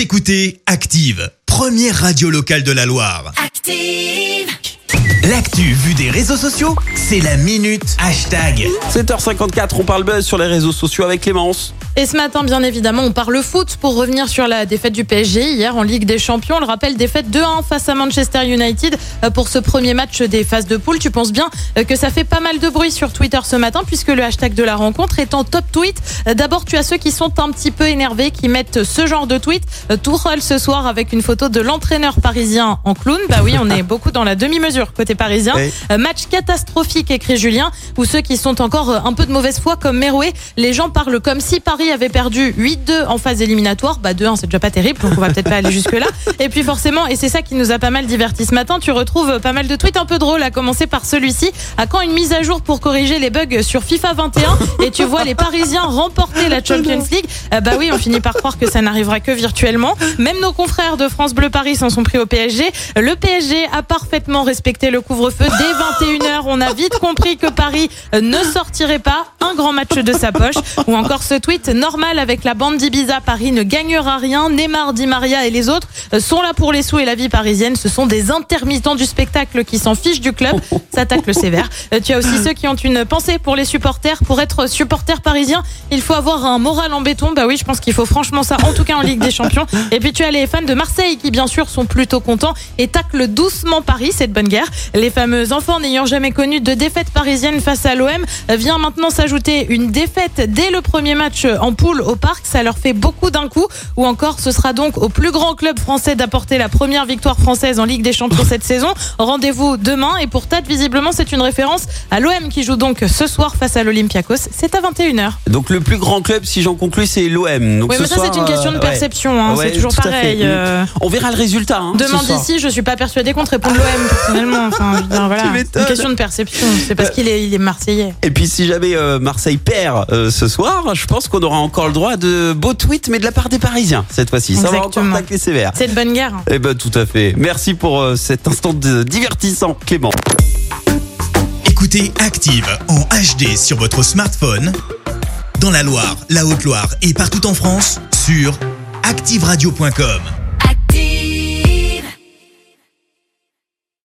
Vous écoutez Active, première radio locale de la Loire. Active. L'actu vue des réseaux sociaux, c'est la minute hashtag. 7h54, on parle buzz sur les réseaux sociaux avec Clémence. Et ce matin, bien évidemment, on parle foot pour revenir sur la défaite du PSG hier en Ligue des Champions. On le rappelle, défaite 2-1 face à Manchester United euh, pour ce premier match des phases de poule. Tu penses bien euh, que ça fait pas mal de bruit sur Twitter ce matin puisque le hashtag de la rencontre est en top tweet. Euh, D'abord, tu as ceux qui sont un petit peu énervés, qui mettent ce genre de tweet. Tourelle ce soir avec une photo de l'entraîneur parisien en clown. Bah oui, on est beaucoup dans la demi-mesure côté parisien. Match catastrophique, écrit Julien. Ou ceux qui sont encore un peu de mauvaise foi comme Merouet. Les gens parlent comme si Paris avait perdu 8-2 en phase éliminatoire. Bah 2-1, c'est déjà pas terrible, donc on va peut-être pas aller jusque là. Et puis forcément, et c'est ça qui nous a pas mal diverti ce matin, tu retrouves pas mal de tweets un peu drôles, à commencer par celui-ci. À quand une mise à jour pour corriger les bugs sur FIFA 21 Et tu vois les Parisiens remporter la Champions League? Euh, bah oui, on finit par croire que ça n'arrivera que virtuellement. Même nos confrères de France Bleu Paris s'en sont pris au PSG. Le PSG a parfaitement respecté le couvre-feu. Dès 21h, on a vite compris que Paris euh, ne sortirait pas un grand match de sa poche. Ou encore ce tweet normal avec la bande d'Ibiza. Paris ne gagnera rien. Neymar, Di Maria et les autres euh, sont là pour les sous et la vie parisienne. Ce sont des intermittents du spectacle qui s'en fichent du club. Ça tacle sévère. Euh, Tu as aussi ceux qui ont une pensée pour les supporters. Pour être supporter parisien, il faut avoir un moral en béton. Bah oui, je pense qu'il faut franchement ça, en tout cas en Ligue des Champions. Et puis tu as les fans de Marseille qui, bien sûr, sont plutôt contents et taclent doucement Paris, cette bonne guerre. Les fameux enfants n'ayant jamais connu de défaite parisienne face à l'OM vient maintenant s'ajouter une défaite dès le premier match en poule au parc. Ça leur fait beaucoup d'un coup. Ou encore, ce sera donc au plus grand club français d'apporter la première victoire française en Ligue des Champions cette saison. Rendez-vous demain. Et pour Tad, visiblement, c'est une référence à l'OM qui joue donc ce soir face à l'Olympiakos. C'est à 21h. Donc le plus grand club, si j'en conclus, c'est l'OM. Oui, mais ça, c'est une question de euh, perception. hein. ouais. c'est toujours pareil. euh. On verra le résultat. hein, Demande ici, je suis pas persuadée qu'on te réponde l'OM personnellement. Enfin, je veux dire, voilà. Une question de perception. C'est parce qu'il est, il est marseillais. Et puis si jamais euh, Marseille perd euh, ce soir, je pense qu'on aura encore le droit de beaux tweets, mais de la part des Parisiens cette fois-ci. Ça va encore tacler sévère. C'est de bonne guerre. Eh ben tout à fait. Merci pour euh, cet instant de divertissant, Clément. Écoutez Active en HD sur votre smartphone, dans la Loire, la Haute-Loire et partout en France, sur activeradio.com.